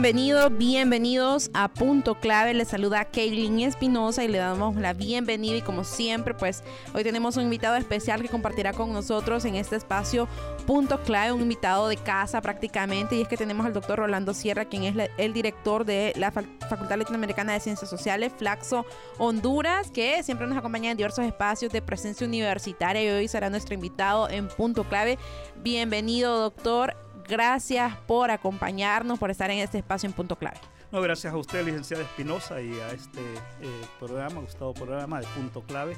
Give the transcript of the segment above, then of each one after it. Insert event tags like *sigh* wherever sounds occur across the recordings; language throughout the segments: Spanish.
Bienvenidos, bienvenidos a Punto Clave. Les saluda Kaylin Espinosa y le damos la bienvenida. Y como siempre, pues hoy tenemos un invitado especial que compartirá con nosotros en este espacio Punto Clave, un invitado de casa prácticamente. Y es que tenemos al doctor Rolando Sierra, quien es el director de la Facultad Latinoamericana de Ciencias Sociales, Flaxo Honduras, que siempre nos acompaña en diversos espacios de presencia universitaria y hoy será nuestro invitado en Punto Clave. Bienvenido, doctor gracias por acompañarnos, por estar en este espacio en Punto Clave. No, gracias a usted, licenciada Espinosa, y a este eh, programa, Gustavo Programa de Punto Clave,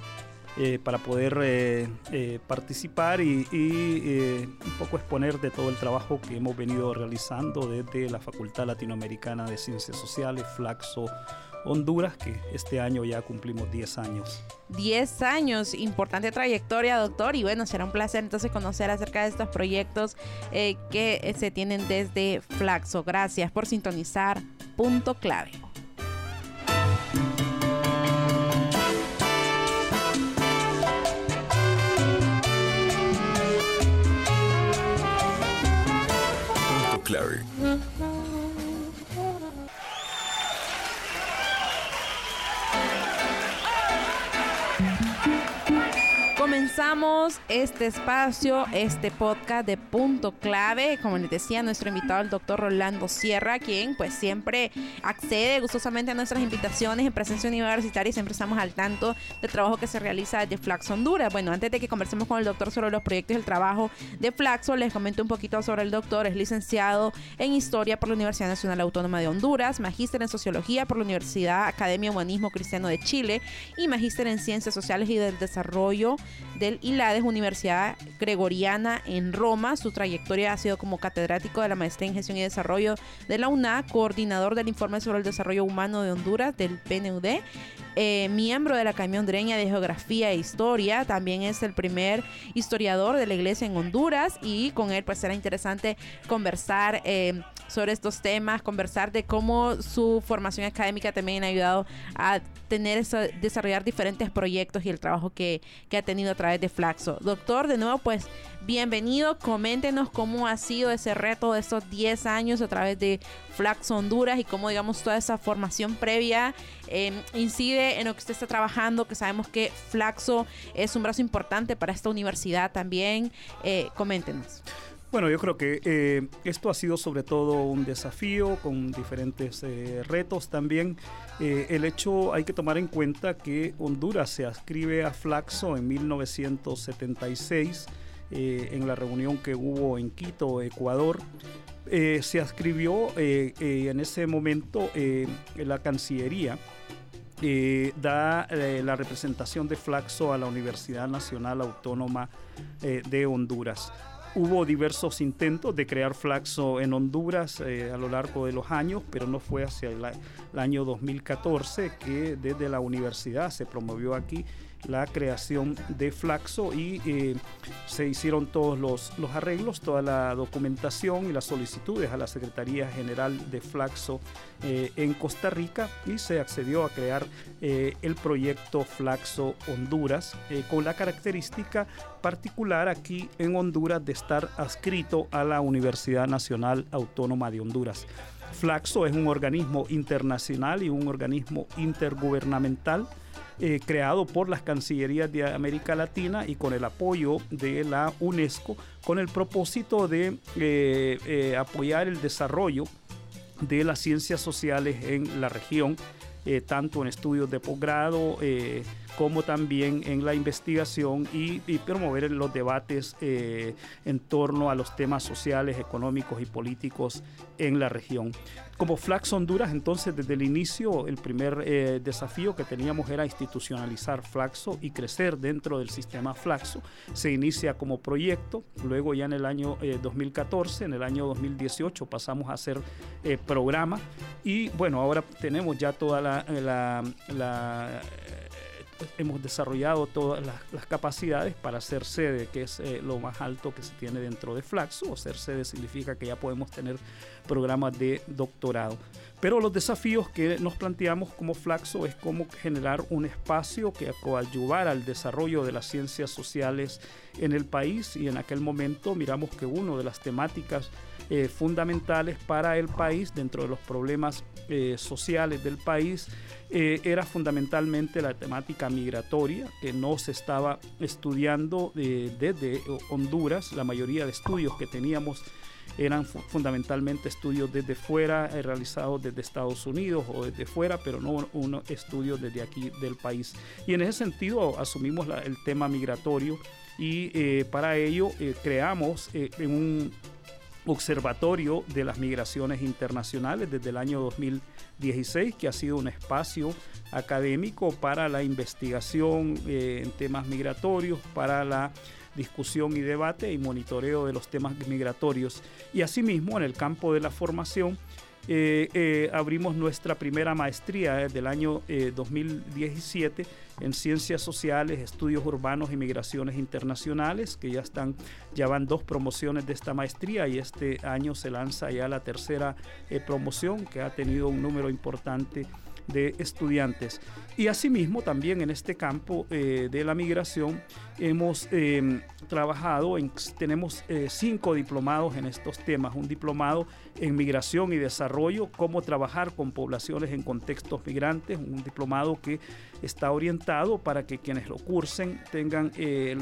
eh, para poder eh, participar y, un poco exponer de todo el trabajo que hemos venido realizando desde la Facultad Latinoamericana de Ciencias Sociales, Flaxo Honduras, que este año ya cumplimos 10 años. 10 años, importante trayectoria, doctor, y bueno, será un placer entonces conocer acerca de estos proyectos eh, que eh, se tienen desde Flaxo. Gracias por sintonizar. Punto clave. Punto clave. Comenzamos este espacio, este podcast de punto clave. Como les decía, nuestro invitado, el doctor Rolando Sierra, quien pues siempre accede gustosamente a nuestras invitaciones en presencia universitaria y siempre estamos al tanto del trabajo que se realiza desde Flaxo Honduras. Bueno, antes de que conversemos con el doctor sobre los proyectos y el trabajo de Flaxo, les comento un poquito sobre el doctor. Es licenciado en Historia por la Universidad Nacional Autónoma de Honduras, magíster en Sociología por la Universidad Academia Humanismo Cristiano de Chile y magíster en Ciencias Sociales y del Desarrollo del ILADES, Universidad Gregoriana en Roma. Su trayectoria ha sido como catedrático de la Maestría en Gestión y Desarrollo de la UNA, coordinador del Informe sobre el Desarrollo Humano de Honduras del PNUD, eh, miembro de la Academia Hondureña de Geografía e Historia. También es el primer historiador de la Iglesia en Honduras y con él pues será interesante conversar. Eh, sobre estos temas, conversar de cómo su formación académica también ha ayudado a tener eso, desarrollar diferentes proyectos y el trabajo que, que ha tenido a través de Flaxo. Doctor, de nuevo, pues bienvenido. Coméntenos cómo ha sido ese reto de estos 10 años a través de Flaxo Honduras y cómo, digamos, toda esa formación previa em, incide en lo que usted está trabajando, que sabemos que Flaxo es un brazo importante para esta universidad también. Eh, coméntenos. Bueno, yo creo que eh, esto ha sido sobre todo un desafío con diferentes eh, retos también. Eh, el hecho hay que tomar en cuenta que Honduras se ascribe a Flaxo en 1976 en la reunión que hubo en Quito, Ecuador. se ascribió en ese momento la Cancillería. da la representación de Flaxo a la Universidad Nacional Autónoma de Honduras. Hubo diversos intentos de crear Flaxo en Honduras eh, a lo largo de los años, pero no fue hacia el, año 2014 que desde la universidad se promovió aquí la creación de Flaxo y eh, se hicieron todos los, los, arreglos, toda la documentación y las solicitudes a la Secretaría General de Flaxo eh, en Costa Rica y se accedió a crear el proyecto Flaxo Honduras con la característica particular aquí en Honduras de estar adscrito a la Universidad Nacional Autónoma de Honduras. Flaxo es un organismo internacional y un organismo intergubernamental eh, creado por las Cancillerías de América Latina y con el apoyo de la UNESCO con el propósito de eh, eh, apoyar el desarrollo de las ciencias sociales en la región tanto en estudios de posgrado como también en la investigación y, promover los debates en torno a los temas sociales, económicos y políticos en la región. Como Flax Honduras, entonces desde el inicio el primer desafío que teníamos era institucionalizar Flaxo y crecer dentro del sistema Flaxo. Se inicia como proyecto, luego ya en el año 2014, en el año 2018 pasamos a hacer programa y bueno, ahora tenemos ya toda la, hemos desarrollado todas las, capacidades para ser sede, que es eh, lo más alto que se tiene dentro de Flaxo. Ser sede significa que ya podemos tener programas de doctorado. Pero los desafíos que nos planteamos como Flaxo es cómo generar un espacio que coadyuvara al desarrollo de las ciencias sociales en el país y en aquel momento miramos que una de las temáticas eh, fundamentales para el país dentro de los problemas eh, sociales del país eh, era fundamentalmente la temática migratoria que no se estaba estudiando desde Honduras. La mayoría de estudios que teníamos eran fundamentalmente estudios desde fuera, realizados desde Estados Unidos o desde fuera, pero no un estudio desde aquí del país. Y en ese sentido asumimos el tema migratorio y para ello creamos un Observatorio de las Migraciones Internacionales desde el año 2016, que ha sido un espacio académico para la investigación eh, en temas migratorios, para la discusión y debate y monitoreo de los temas migratorios. Y asimismo, en el campo de la formación, eh, eh, abrimos nuestra primera maestría del año 2017 en Ciencias Sociales, Estudios Urbanos y Migraciones Internacionales, que ya están, ya van dos promociones de esta maestría y este año se lanza ya la tercera eh, promoción que ha tenido un número importante de estudiantes. Y asimismo también en este campo eh, de la migración hemos em, trabajado, en, tenemos eh, cinco diplomados en estos temas, un diplomado en migración y desarrollo, cómo trabajar con poblaciones en contextos migrantes, un diplomado que está orientado para que quienes lo cursen tengan eh,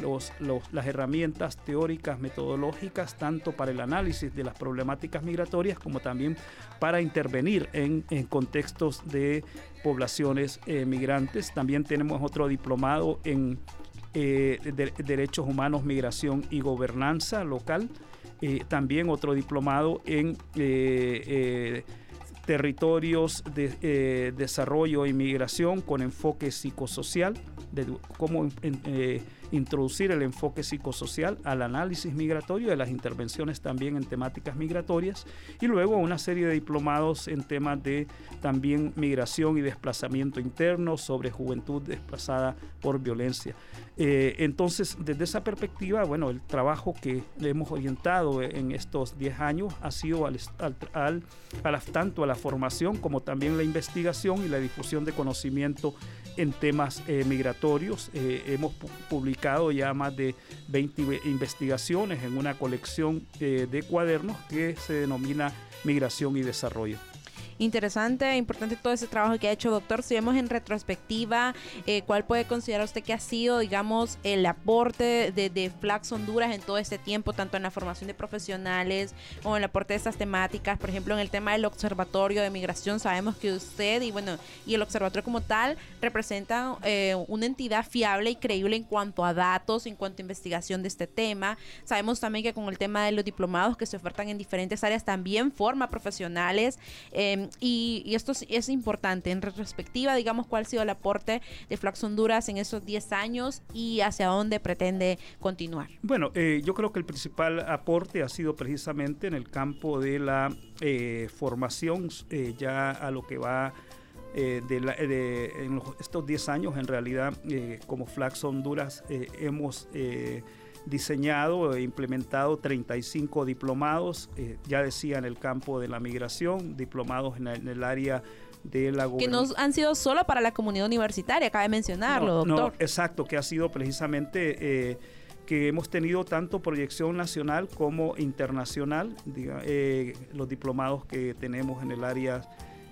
las herramientas teóricas, metodológicas, tanto para el análisis de las problemáticas migratorias como también para intervenir en, en contextos de poblaciones eh, migrantes. También tenemos otro diplomado en eh, Derechos Humanos, Migración y Gobernanza Local. Eh, también otro diplomado en territorios de desarrollo e inmigración con enfoque psicosocial, de cómo introducir el enfoque psicosocial al análisis migratorio de las intervenciones también en temáticas migratorias y luego una serie de diplomados en temas de también migración y desplazamiento interno sobre juventud desplazada por violencia. Eh, entonces, desde esa perspectiva, bueno, el trabajo que hemos orientado en estos 10 años ha sido al, al, tanto a la formación como también la investigación y la difusión de conocimiento en temas eh, migratorios. Eh, hemos publicado ya más de 20 investigaciones en una colección de cuadernos que se denomina Migración y Desarrollo interesante, importante todo ese trabajo que ha hecho doctor. Si vemos en retrospectiva, eh, ¿cuál puede considerar usted que ha sido, digamos, el aporte de, de, Flax Honduras en todo este tiempo, tanto en la formación de profesionales o en el aporte de estas temáticas? Por ejemplo, en el tema del Observatorio de Migración, sabemos que usted y bueno, y el Observatorio como tal representan eh, una entidad fiable y creíble en cuanto a datos, en cuanto a investigación de este tema. Sabemos también que con el tema de los diplomados que se ofertan en diferentes áreas también forma profesionales. Eh, y, esto es, importante en retrospectiva, digamos, cuál ha sido el aporte de Flax Honduras en esos 10 años y hacia dónde pretende continuar. Bueno, eh, yo creo que el principal aporte ha sido precisamente en el campo de la eh, formación, eh, ya a lo que va de, en estos 10 años, en realidad, como Flax Honduras, hemos diseñado e implementado 35 diplomados, eh, ya decía en el campo de la migración, diplomados en, el área de la Que no han sido solo para la comunidad universitaria, cabe mencionarlo, doctor. No, exacto, que ha sido precisamente eh, que hemos tenido tanto proyección nacional como internacional, eh, los diplomados que tenemos en el área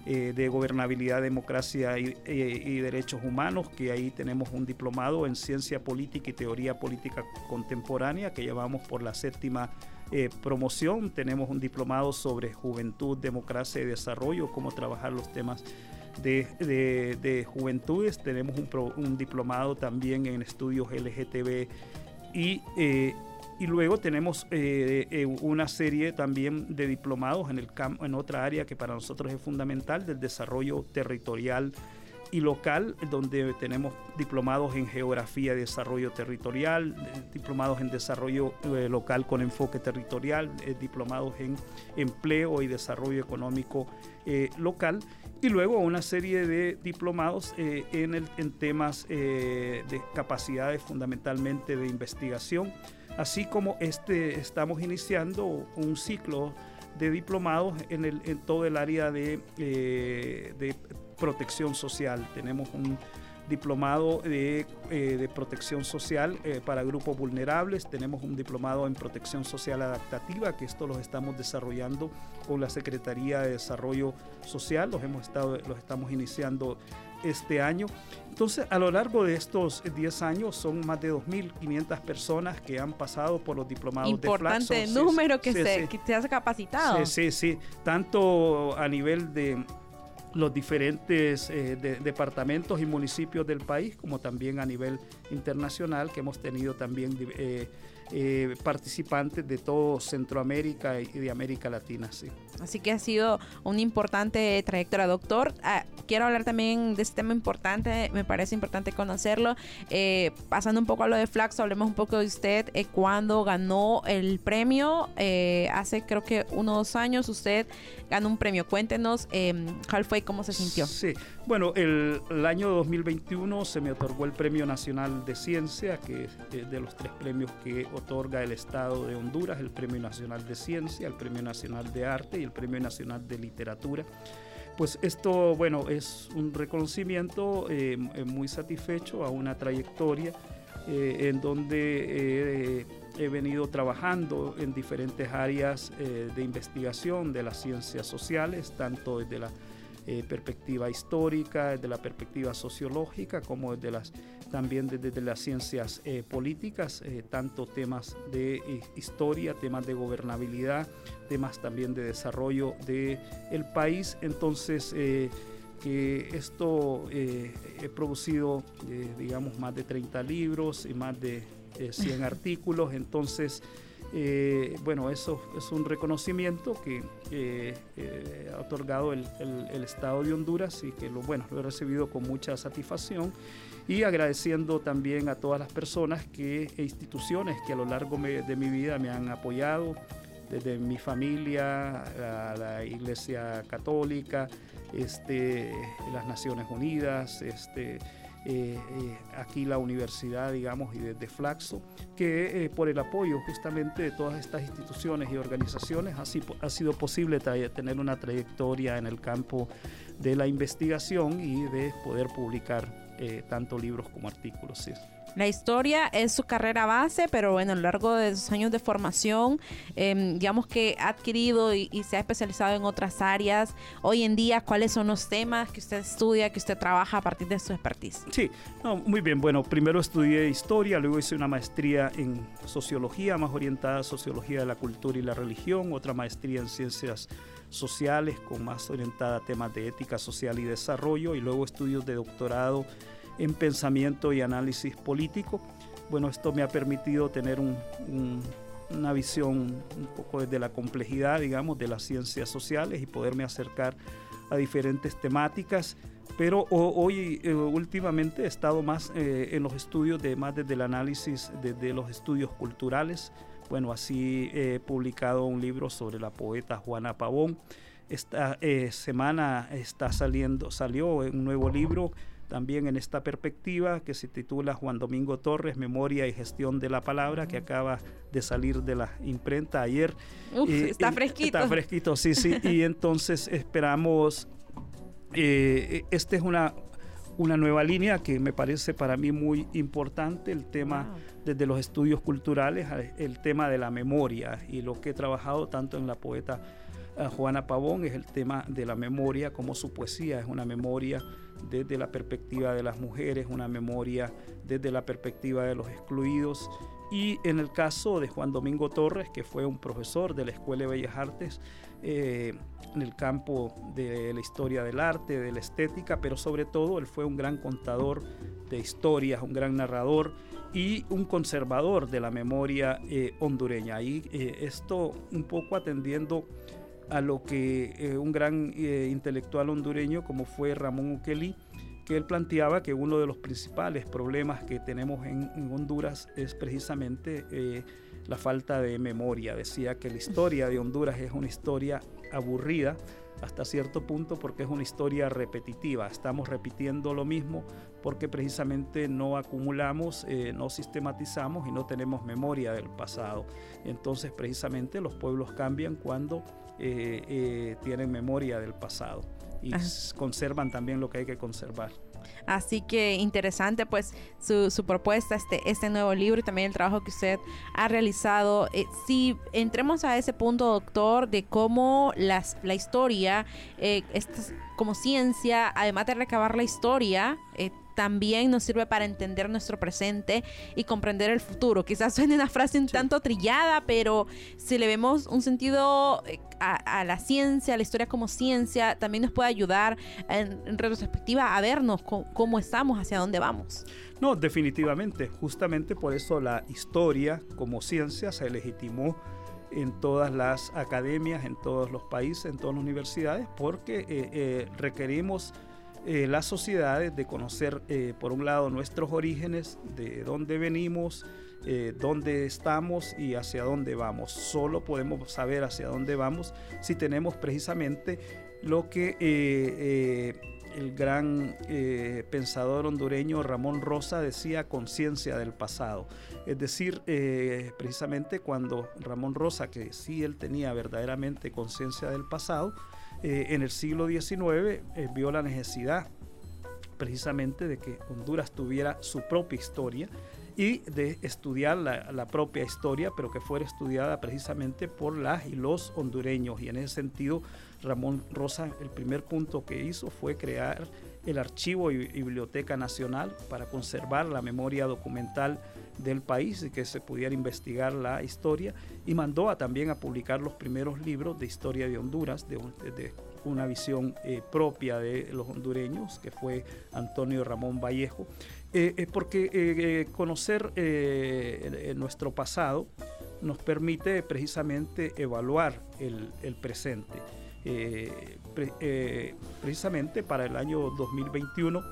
eh, de gobernabilidad, democracia y, derechos humanos, que ahí tenemos un diplomado en ciencia política y teoría política contemporánea que llevamos por la séptima eh, promoción. Tenemos un diplomado sobre juventud, democracia y desarrollo, cómo trabajar los temas de, juventudes. Tenemos un, diplomado también en estudios LGTB y, eh, y luego tenemos eh, eh, una serie también de diplomados en, el en otra área que para nosotros es fundamental, del desarrollo territorial y local, donde tenemos diplomados en geografía y desarrollo territorial, diplomados en desarrollo local con enfoque territorial, diplomados en empleo y desarrollo económico local y luego una serie de diplomados eh, en, el, en, temas eh, de capacidades fundamentalmente de investigación, así como este estamos iniciando un ciclo de diplomados en, el, en todo el área de, eh, de protección social. Tenemos un diplomado de, de protección social para grupos vulnerables, tenemos un diplomado en protección social adaptativa, que esto lo estamos desarrollando con la Secretaría de Desarrollo Social, los, hemos estado, los estamos iniciando este año. Entonces, a lo largo de estos 10 años son más de 2.500 personas que han pasado por los diplomados Importante de Importante número que, se, que se capacitado. Sí, sí, sí. Tanto a nivel de los diferentes eh, departamentos y municipios del país, como también a nivel internacional, que hemos tenido también eh, eh, participantes de todo Centroamérica y de América Latina. Sí. Así que ha sido una importante trayectoria, doctor. Ah, quiero hablar también de este tema importante, me parece importante conocerlo. Eh, pasando un poco a lo de Flaxo, hablemos un poco de usted. Eh, cuando ganó el premio, hace creo que unos años, usted ganó un premio. Cuéntenos cuál fue y cómo se sintió. Sí, bueno, el, el, año 2021 se me otorgó el Premio Nacional de Ciencia, que es de los tres premios que otorga el Estado de Honduras, el Premio Nacional de Ciencia, el Premio Nacional de Arte y el Premio Nacional de Literatura. Pues esto, bueno, es un reconocimiento eh, muy satisfecho a una trayectoria eh, en donde eh, he venido trabajando en diferentes áreas de investigación de las ciencias sociales, tanto desde la eh, perspectiva histórica, desde la perspectiva sociológica, como desde las, también desde, las ciencias eh, políticas, eh, tanto temas de historia, temas de gobernabilidad, temas también de desarrollo del el país. Entonces, que esto he producido, digamos, más de 30 libros y más de 100 *laughs* artículos, entonces eh, bueno, eso es un reconocimiento que eh, ha otorgado el, Estado de Honduras y que lo, bueno, lo he recibido con mucha satisfacción y agradeciendo también a todas las personas que, e instituciones que a lo largo de mi vida me han apoyado, desde mi familia, a la Iglesia Católica, este, las Naciones Unidas, este, eh, eh, aquí la universidad, digamos, y desde Flaxo, que eh, por el apoyo justamente de todas estas instituciones y organizaciones así, ha sido posible tener una trayectoria en el campo de la investigación y de poder publicar tanto libros como artículos. ¿sí? La historia es su carrera base, pero bueno, a lo largo de sus años de formación, em, digamos que ha adquirido y, se ha especializado en otras áreas. Hoy en día, ¿cuáles son los temas que usted estudia, que usted trabaja a partir de su expertise? Sí, muy bien. Bueno, primero estudié historia, luego hice una maestría en sociología, más orientada a sociología de la cultura y la religión, otra maestría en ciencias sociales con más orientada a temas de ética social y desarrollo, y luego estudios de doctorado en pensamiento y análisis político. Bueno, esto me ha permitido tener una visión un poco desde la complejidad, digamos, de las ciencias sociales y poderme acercar a diferentes temáticas. Pero hoy, eh, últimamente, he estado más eh, en los estudios, de, más desde el análisis, desde los estudios culturales. Bueno, así he publicado un libro sobre la poeta Juana Pavón. Esta eh, semana está saliendo, salió un nuevo libro también en esta perspectiva que se titula Juan Domingo Torres, Memoria y Gestión de la Palabra, que acaba de salir de la imprenta ayer. está fresquito. Está fresquito, sí, sí. y entonces esperamos, eh, esta es una, una nueva línea que me parece para mí muy importante, el tema desde los estudios culturales, el tema de la memoria y lo que he trabajado tanto en la poeta eh, Juana Pavón es el tema de la memoria, como su poesía es una memoria desde la perspectiva de las mujeres, una memoria desde la perspectiva de los excluidos. Y en el caso de Juan Domingo Torres, que fue un profesor de la Escuela de Bellas Artes eh, en el campo de la historia del arte, de la estética, pero sobre todo él fue un gran contador de historias, un gran narrador y un conservador de la memoria eh, hondureña. Y eh, esto un poco atendiendo a lo que un gran intelectual hondureño como fue Ramón Ukeli, que él planteaba que uno de los principales problemas que tenemos en, Honduras es precisamente la falta de memoria. Decía que la historia de Honduras es una historia aburrida hasta cierto punto porque es una historia repetitiva. Estamos repitiendo lo mismo porque precisamente no acumulamos, eh, no sistematizamos y no tenemos memoria del pasado. Entonces precisamente los pueblos cambian cuando eh, tienen memoria del pasado y conservan también lo que hay que conservar. Así que interesante pues su, propuesta, este, este nuevo libro y también el trabajo que usted ha realizado. Eh, si entremos a ese punto, doctor, de cómo las, la historia, eh, como ciencia, además de recabar la historia, eh, también nos sirve para entender nuestro presente y comprender el futuro. Quizás suene una frase un tanto trillada, pero si le vemos un sentido eh, a, la ciencia, a la historia como ciencia, también nos puede ayudar en, retrospectiva a vernos cómo estamos, hacia dónde vamos. No, definitivamente. Justamente por eso la historia como ciencia se legitimó en todas las academias, en todos los países, en todas las universidades, porque eh, eh, requerimos eh, las sociedades, de conocer eh, por un lado nuestros orígenes, de dónde venimos, eh, dónde estamos y hacia dónde vamos. Solo podemos saber hacia dónde vamos si tenemos precisamente lo que el gran pensador hondureño Ramón Rosa decía conciencia del pasado. Es decir, precisamente cuando Ramón Rosa, que sí él tenía verdaderamente conciencia del pasado, eh, en el siglo XIX eh, vio la necesidad precisamente de que Honduras tuviera su propia historia y de estudiar la, propia historia, pero que fuera estudiada precisamente por las y los hondureños. Y en ese sentido, Ramón Rosa, el primer punto que hizo fue crear el Archivo y Biblioteca Nacional para conservar la memoria documental del país y que se pudiera investigar la historia y mandó a, también a publicar los primeros libros de historia de Honduras, de, una visión eh, propia de los hondureños, que fue Antonio Ramón Vallejo, eh, eh, porque conocer nuestro pasado nos permite precisamente evaluar el, presente. Precisamente para el año 2021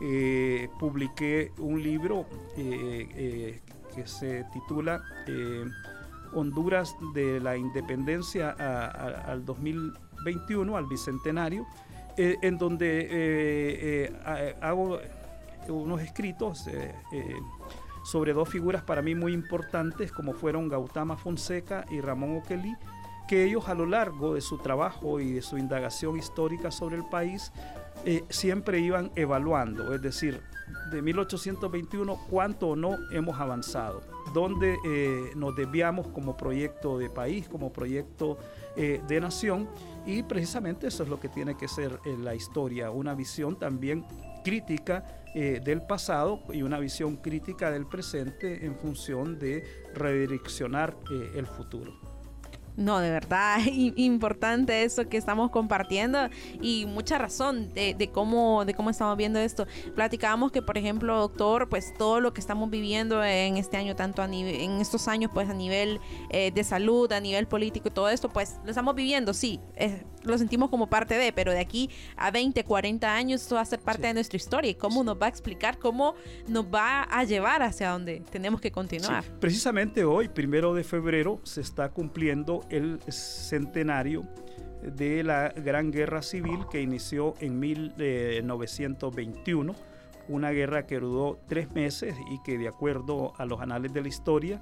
eh, publiqué un libro eh, eh, que se titula Honduras de la Independencia al 2021, al Bicentenario, en donde hago unos escritos sobre dos figuras para mí muy importantes, como fueron Gautama Fonseca y Ramón Oquelí, que ellos a lo largo de su trabajo y de su indagación histórica sobre el país eh, siempre iban evaluando, es decir, de 1821 cuánto o no hemos avanzado, dónde eh, nos desviamos como proyecto de país, como proyecto eh, de nación, y precisamente eso es lo que tiene que ser la historia, una visión también crítica del pasado y una visión crítica del presente en función de redireccionar el futuro. No, de verdad, *laughs* importante eso que estamos compartiendo y mucha razón de, cómo, de cómo estamos viendo esto. Platicábamos que, por ejemplo, doctor, pues todo lo que estamos viviendo en este año, tanto a nivel, en estos años, pues a nivel eh, de salud, a nivel político todo esto, pues lo estamos viviendo, sí, lo sentimos como parte de, pero de aquí a 20, 40 años esto va a ser parte de nuestra historia y cómo nos va a explicar, cómo nos va a llevar hacia donde tenemos que continuar. Precisamente hoy, primero de febrero, se está cumpliendo el centenario de la Gran Guerra Civil que inició en 1921, una guerra que duró tres meses y que de acuerdo a los anales de la historia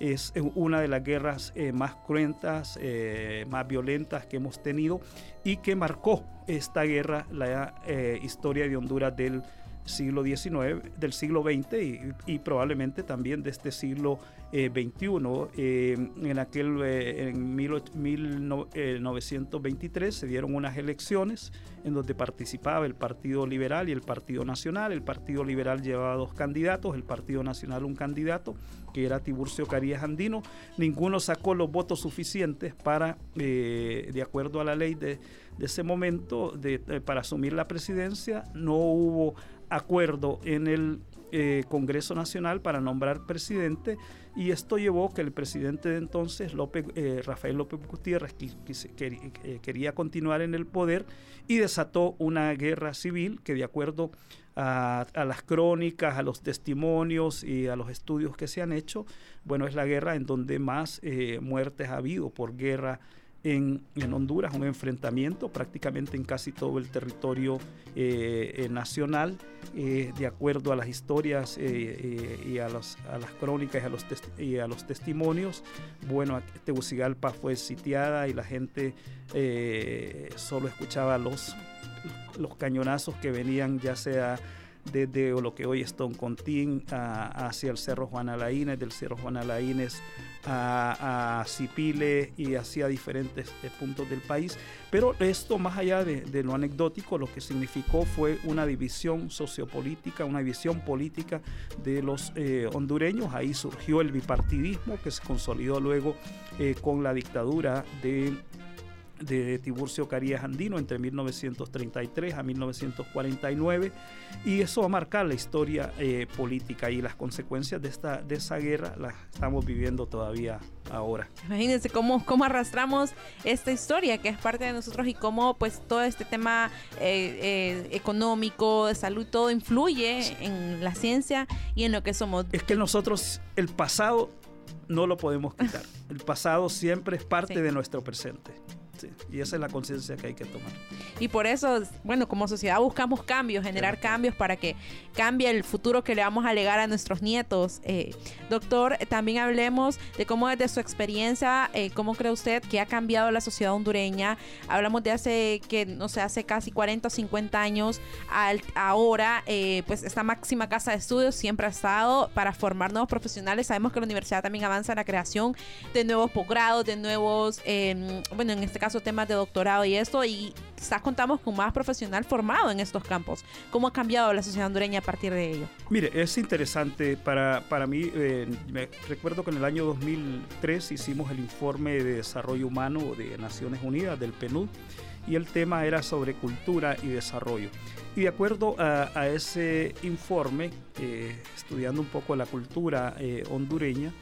es una de las guerras eh, más cruentas, eh, más violentas que hemos tenido y que marcó esta guerra la eh, historia de Honduras del siglo XIX, del siglo XX y, probablemente también de este siglo XXI. Eh, en aquel, en 1923 se dieron unas elecciones en donde participaba el Partido Liberal y el Partido Nacional. El Partido Liberal llevaba dos candidatos, el Partido Nacional un candidato, que era Tiburcio Carías Andino. Ninguno sacó los votos suficientes para, eh, de acuerdo a la ley de, ese momento, para asumir la presidencia. No hubo acuerdo en el eh, Congreso Nacional para nombrar presidente y esto llevó que el presidente de entonces, López, eh, Rafael López Gutiérrez, eh, quería continuar en el poder y desató una guerra civil que de acuerdo a, las crónicas, a los testimonios y a los estudios que se han hecho, bueno, es la guerra en donde más muertes ha habido por guerra en, Honduras, un enfrentamiento prácticamente en casi todo el territorio eh, eh, nacional, eh, de acuerdo a las historias y a, las crónicas y a los, y a los testimonios. Bueno, Tegucigalpa fue sitiada y la gente solo escuchaba los, los cañonazos que venían ya sea desde lo que hoy es Toncontín hacia el Cerro Juan Alaínez, del Cerro Juan Alaínez a, a Cipile y hacia diferentes eh, puntos del país. Pero esto, más allá de, lo anecdótico, lo que significó fue una división sociopolítica, una división política de los eh, hondureños. Ahí surgió el bipartidismo que se consolidó luego eh, con la dictadura de de Tiburcio Carías Andino entre 1933 a 1949 y eso va a marcar la historia eh, política y las consecuencias de, esta, de esa guerra las estamos viviendo todavía ahora. Imagínense cómo, cómo arrastramos esta historia que es parte de nosotros y cómo pues todo este tema eh, eh, económico, de salud, todo influye en la ciencia y en lo que somos. Es que nosotros el pasado no lo podemos quitar. El pasado siempre es parte de nuestro presente y esa es la conciencia que hay que tomar. Y por eso, bueno, como sociedad buscamos cambios, generar cambios para que cambie el futuro que le vamos a legar a nuestros nietos. Eh, doctor, también hablemos de cómo desde su experiencia, eh, cómo cree usted que ha cambiado la sociedad hondureña. Hablamos de hace, que no sé, hace casi 40 o 50 años, al, ahora, eh, pues esta máxima casa de estudios siempre ha estado para formar nuevos profesionales. Sabemos que la universidad también avanza en la creación de nuevos posgrados, de nuevos, em, bueno, en este caso, caso temas de doctorado y esto, y quizás contamos con más profesional formado en estos campos. ¿Cómo ha cambiado la sociedad hondureña a partir de ello? Mire, es interesante para, para mí. Eh, me recuerdo que en el año 2003 hicimos el informe de desarrollo humano de Naciones Unidas, del PNUD, y el tema era sobre cultura y desarrollo. Y de acuerdo a, ese informe, eh, estudiando un poco la cultura eh, hondureña,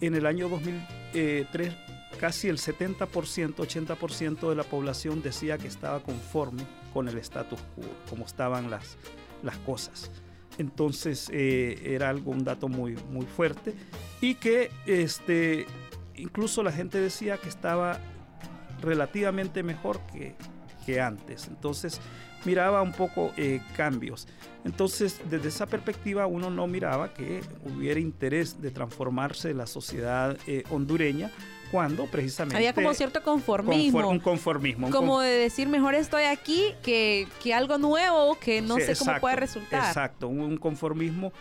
en el año 2003 casi el 70%, 80% de la población decía que estaba conforme con el status quo, como estaban las, las cosas. Entonces eh, era algo, un dato muy, muy fuerte y que este, incluso la gente decía que estaba relativamente mejor que, que antes. Entonces miraba un poco eh, cambios. Entonces, desde esa perspectiva, uno no miraba que hubiera interés de transformarse la sociedad eh, hondureña cuando precisamente... Había como cierto conformismo. un conformismo. como de decir, mejor estoy aquí que, que algo nuevo que no sé cómo puede resultar. Exacto, un conformismo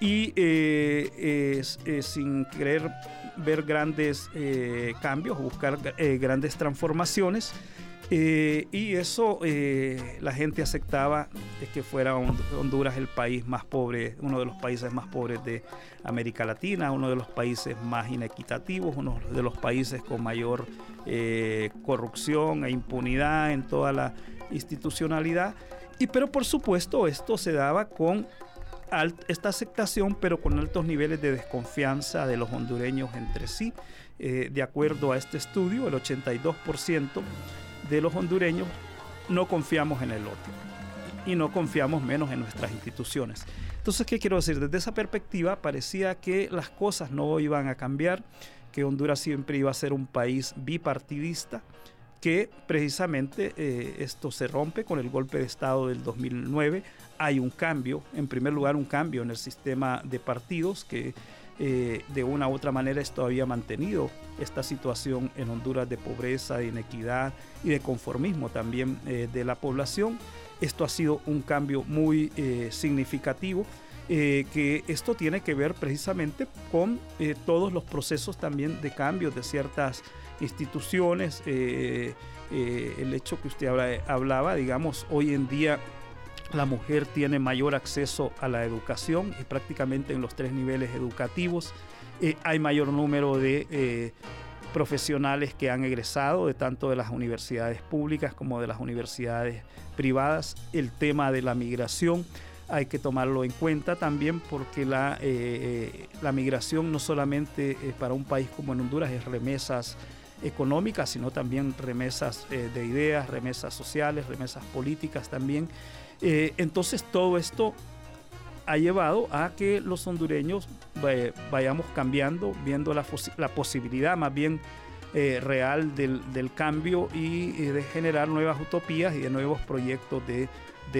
y eh, sin querer ver grandes cambios, buscar grandes transformaciones. Eh, y eso eh, la gente aceptaba que fuera Honduras el país más pobre, uno de los países más pobres de América Latina, uno de los países más inequitativos, uno de los países con mayor eh, corrupción e impunidad en toda la institucionalidad. Y pero por supuesto esto se daba con esta aceptación, pero con altos niveles de desconfianza de los hondureños entre sí. de acuerdo a este estudio, el 82% de los hondureños no confiamos en el otro y no confiamos menos en nuestras instituciones. Entonces, ¿qué quiero decir? Desde esa perspectiva parecía que las cosas no iban a cambiar, que Honduras siempre iba a ser un país bipartidista, que precisamente eh, esto se rompe con el golpe de Estado del 2009. Hay un cambio, en primer lugar un cambio en el sistema de partidos que eh, de una u otra manera esto había mantenido esta situación en Honduras de pobreza, de inequidad y de conformismo también eh, de la población. Esto ha sido un cambio muy eh, significativo. que esto tiene que ver precisamente con todos los procesos también de cambio de ciertas instituciones, el hecho que usted hablaba, digamos, hoy en día la mujer tiene mayor acceso a la educación y prácticamente en los tres niveles educativos. Eh, hay mayor número de eh, profesionales que han egresado de tanto de las universidades públicas como de las universidades privadas. El tema de la migración hay que tomarlo en cuenta también porque la, eh, la migración no solamente para un país como en Honduras es remesas económicas, sino también remesas de ideas, remesas sociales, remesas políticas también. Eh, entonces todo esto ha llevado a que los hondureños vayamos cambiando, viendo la, posibilidad más bien eh, real del, cambio y, de generar nuevas utopías y de nuevos proyectos de,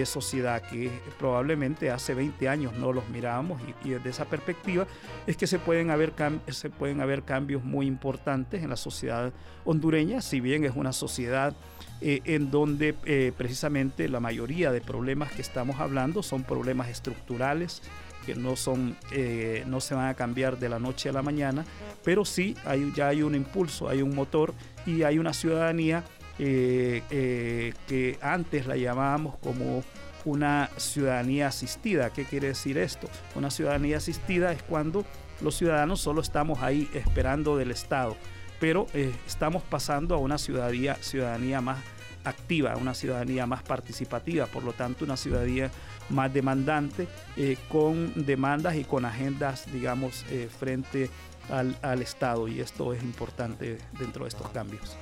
sociedad que probablemente hace 20 años no los mirábamos y, desde esa perspectiva es que se pueden, haber se pueden haber cambios muy importantes en la sociedad hondureña, si bien es una sociedad eh, en donde eh, precisamente la mayoría de problemas que estamos hablando son problemas estructurales que no son eh, no se van a cambiar de la noche a la mañana pero sí hay, ya hay un impulso hay un motor y hay una ciudadanía que antes la llamábamos como una ciudadanía asistida. ¿Qué quiere decir esto? Una ciudadanía asistida es cuando los ciudadanos solo estamos ahí esperando del Estado, pero estamos pasando a una ciudadanía, ciudadanía más activa, una ciudadanía más participativa, por lo tanto una ciudadanía más demandante, eh, con demandas y con agendas, digamos, eh, frente al Estado y esto es importante dentro de estos cambios.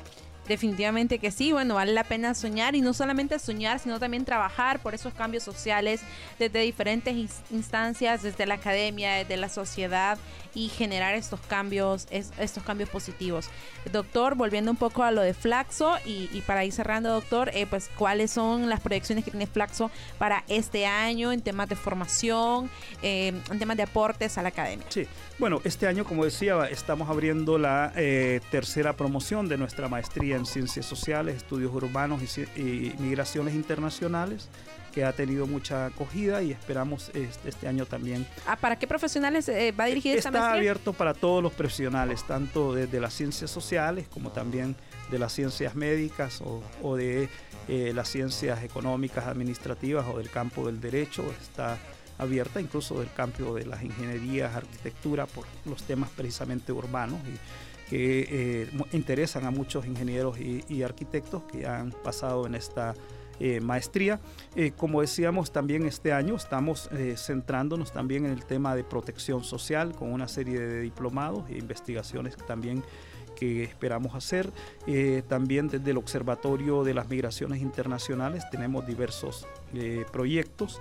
Definitivamente que sí, bueno, vale la pena soñar y no solamente soñar, sino también trabajar por esos cambios sociales desde diferentes instancias, desde la academia, desde la sociedad y generar estos cambios, estos cambios positivos. Doctor, volviendo un poco a lo de Flaxo y, para ir cerrando, doctor, eh, pues cuáles son las proyecciones que tiene Flaxo para este año en temas de formación, eh, en temas de aportes a la academia. Sí, bueno, este año, como decía, estamos abriendo la eh, tercera promoción de nuestra maestría en Ciencias Sociales, Estudios Urbanos y Migraciones Internacionales que ha tenido mucha acogida y esperamos este, este año también. Ah, ¿Para qué profesionales eh, va dirigida esta Está abierto para todos los profesionales, tanto desde las ciencias sociales como también de las ciencias médicas o, de eh, las ciencias económicas, administrativas o del campo del derecho. Está abierta incluso del campo de las ingenierías, arquitectura, por los temas precisamente urbanos y que eh, interesan a muchos ingenieros y, arquitectos que han pasado en esta eh, maestría. Eh, como decíamos también este año estamos centrándonos también en el tema de protección social con una serie de diplomados e investigaciones también que esperamos hacer. también desde el Observatorio de las Migraciones Internacionales tenemos diversos proyectos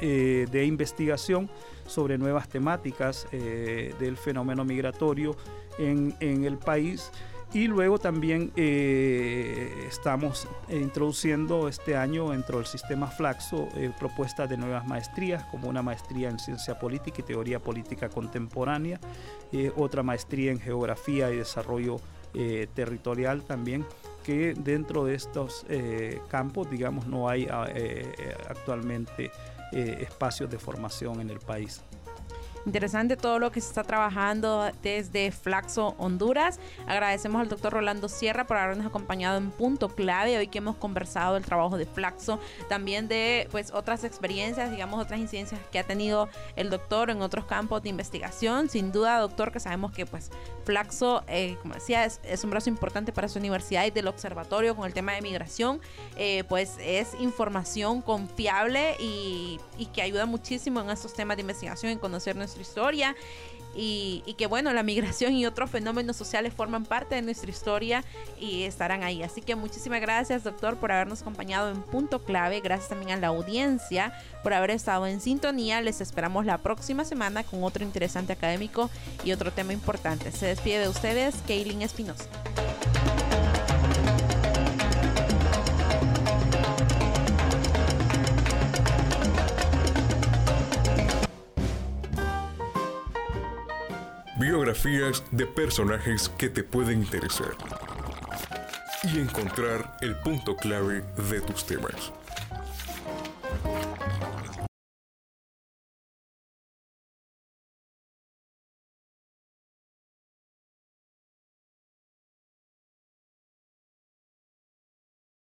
de investigación sobre nuevas temáticas del fenómeno migratorio en, el país. Y luego también eh, estamos introduciendo este año dentro del sistema Flaxo eh, propuestas de nuevas maestrías, como una maestría en ciencia política y teoría política contemporánea, eh, otra maestría en geografía y desarrollo territorial también, que dentro de estos campos, digamos, no hay actualmente espacios de formación en el país. Interesante todo lo que se está trabajando desde Flaxo, Honduras. Agradecemos al doctor Rolando Sierra por habernos acompañado en punto clave hoy que hemos conversado del trabajo de Flaxo, también de pues otras experiencias, digamos otras incidencias que ha tenido el doctor en otros campos de investigación. Sin duda, doctor, que sabemos que pues Flaxo, eh, como decía, es, un brazo importante para su universidad y del observatorio con el tema de migración, eh, pues es información confiable y, y que ayuda muchísimo en estos temas de investigación, en conocer nuestra historia y, que bueno, la migración y otros fenómenos sociales forman parte de nuestra historia y estarán ahí. Así que muchísimas gracias, doctor, por habernos acompañado en Punto Clave. Gracias también a la audiencia por haber estado en sintonía. Les esperamos la próxima semana con otro interesante académico y otro tema importante. Se despide de ustedes, Kaylin Espinosa. De personajes que te pueden interesar y encontrar el punto clave de tus temas.